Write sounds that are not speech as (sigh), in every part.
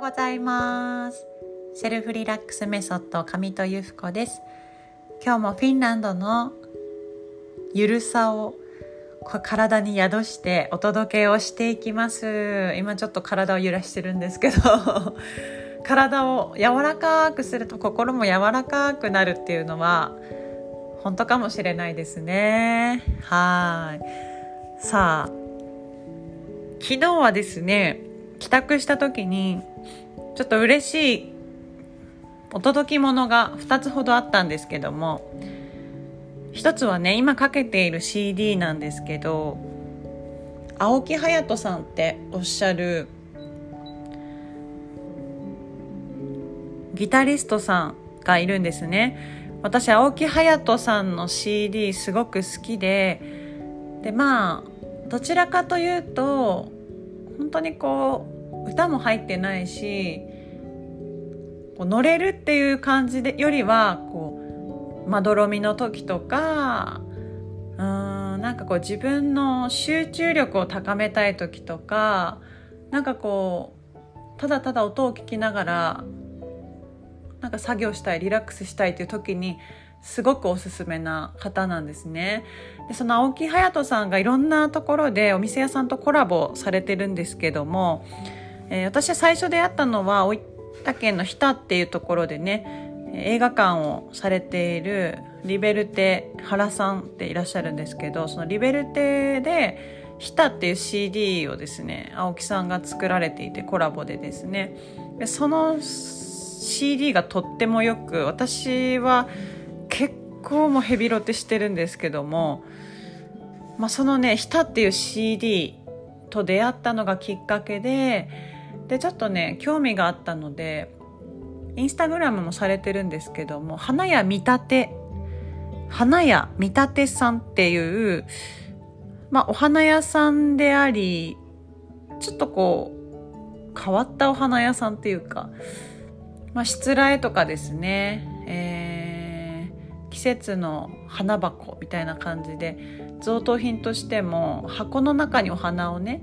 うございます。セルフリラックスメソッド上戸由布子です。今日もフィンランドのゆるさを体に宿してお届けをしていきます。今ちょっと体を揺らしてるんですけど。(laughs) 体を柔らかくすると心も柔らかくなるっていうのは本当かもしれないですね。はい。さあ昨日はですね帰宅した時にちょっと嬉しいお届き物が2つほどあったんですけども一つはね今かけている CD なんですけど青木隼人さんっておっしゃるギタリストさんがいるんですね。私青木隼人さんの CD すごく好きででまあどちらかというと本当にこう歌も入ってないしこう乗れるっていう感じでよりはこうまどろみの時とかうーんなんかこう自分の集中力を高めたい時とかなんかこうただただ音を聞きながらなんか作業したいリラックスしたいという時にすごくおすすめな方なんですね。でその青木隼人さんがいろんなところでお店屋さんとコラボされてるんですけども、えー、私最初出会ったのは大分県の日田っていうところでね映画館をされているリベルテ原さんっていらっしゃるんですけどそのリベルテで「日田」っていう CD をですね青木さんが作られていてコラボでですね。でその CD がとってもよく私は結構もヘビロテしてるんですけども、まあ、そのね「ひた」っていう CD と出会ったのがきっかけででちょっとね興味があったのでインスタグラムもされてるんですけども花屋見立て花屋見立てさんっていう、まあ、お花屋さんでありちょっとこう変わったお花屋さんっていうか、まあ、しつらえとかですね、えー季節の花箱みたいな感じで贈答品としても箱の中にお花をね、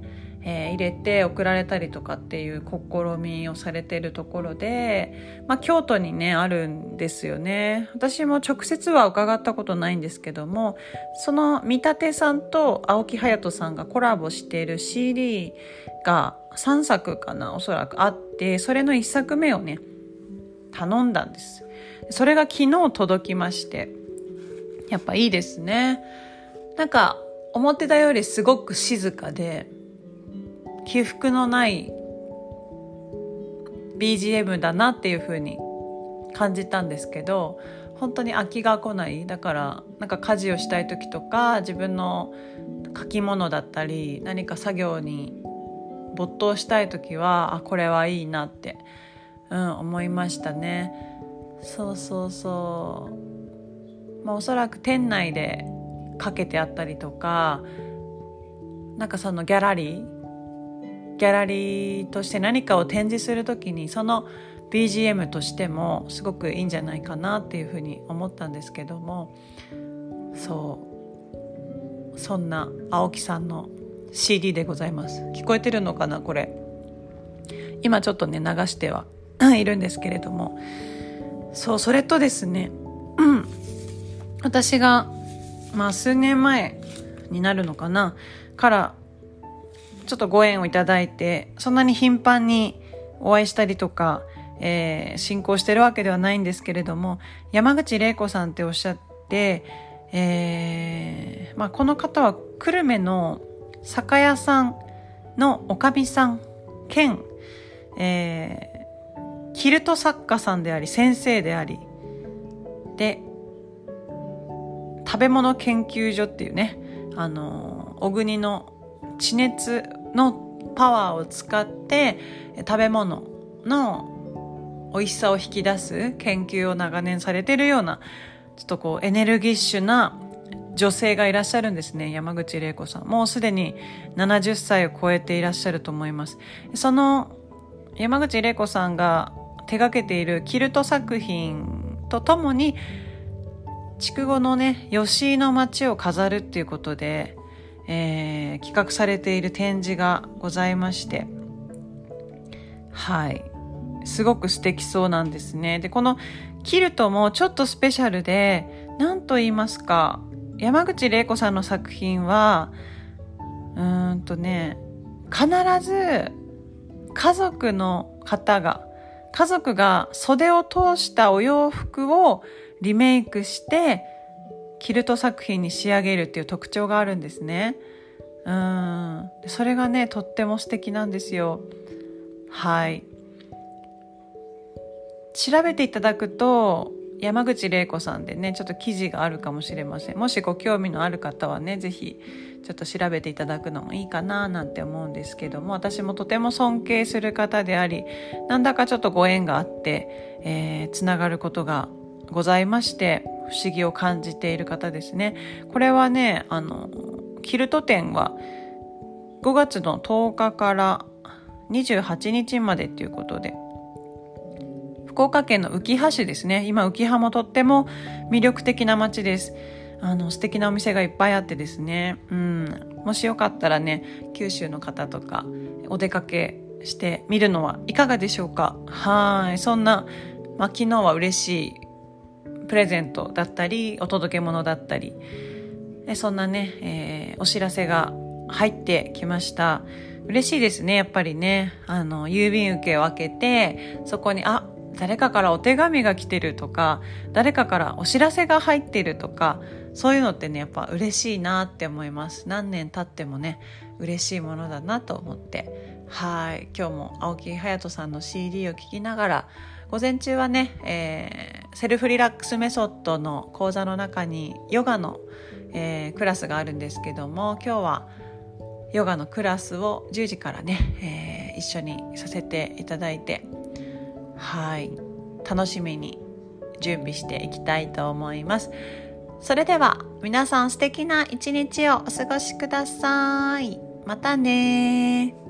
えー、入れて送られたりとかっていう試みをされてるところで、まあ、京都にねあるんですよね。私も直接は伺ったことないんですけどもその見立てさんと青木隼人さんがコラボしている CD が3作かなおそらくあってそれの1作目をね頼んだんです。それが昨日届きましてやっぱいいですね。なんか思ってたよりすごく静かで起伏のない BGM だなっていう風に感じたんですけど本当に飽きが来ないだからなんか家事をしたい時とか自分の書き物だったり何か作業に没頭したい時はあこれはいいなって、うん、思いましたね。そうそうそうまあおそらく店内でかけてあったりとかなんかそのギャラリーギャラリーとして何かを展示する時にその BGM としてもすごくいいんじゃないかなっていうふうに思ったんですけどもそうそんな青木さんの CD でございます。聞こえてるのかなこれ？今ちょっとね流しては (coughs) いるんですけれども。そうそれとですね、うん、私がまあ数年前になるのかな？からちょっとご縁をいただいてそんなに頻繁にお会いしたりとか、えー、進行してるわけではないんですけれども山口玲子さんっておっしゃって、えーまあ、この方は久留米の酒屋さんのおかみさん兼、えキルト作家さんであり先生でありで食べ物研究所っていうねあの小国の地熱のパワーを使って食べ物の美味しさを引き出す研究を長年されてるようなちょっとこうエネルギッシュな女性がいらっしゃるんですね山口玲子さん。もうすでに70歳を超えていらっしゃると思います。その山口玲子さんが手がけているキルト作品とともに筑後のね吉井の街を飾るっていうことで、えー、企画されている展示がございましてはいすごく素敵そうなんですね。で、このキルトもちょっとスペシャルで、何と言いますか、山口玲子さんの作品は、うーんとね、必ず家族の方が、家族が袖を通したお洋服をリメイクして、キルト作品に仕上げるっていう特徴があるんですね。うん。それがね、とっても素敵なんですよ。はい。調べていただくと、山口玲子さんでね、ちょっと記事があるかもしれません。もしご興味のある方はね、ぜひちょっと調べていただくのもいいかななんて思うんですけども、私もとても尊敬する方であり、なんだかちょっとご縁があって、えー、つながることがございまして、不思議を感じている方ですね。これはね、あの、キルト展は5月の10日から28日までっていうことで、福岡県の浮羽市ですね。今、浮羽もとっても魅力的な街です。あの、素敵なお店がいっぱいあってですね。うん。もしよかったらね、九州の方とか、お出かけしてみるのはいかがでしょうかはい。そんな、まあ、昨日は嬉しいプレゼントだったり、お届け物だったり、そんなね、えー、お知らせが入ってきました。嬉しいですね、やっぱりね。あの、郵便受けを開けて、そこに、あ、誰かからお手紙が来てるとか、誰かからお知らせが入ってるとか、そういうのってね、やっぱ嬉しいなって思います。何年経ってもね、嬉しいものだなと思って。はい。今日も青木隼人さんの CD を聴きながら、午前中はね、えー、セルフリラックスメソッドの講座の中にヨガの、えー、クラスがあるんですけども、今日はヨガのクラスを10時からね、えー、一緒にさせていただいて、はい楽しみに準備していきたいと思います。それでは皆さん素敵な一日をお過ごしください。またね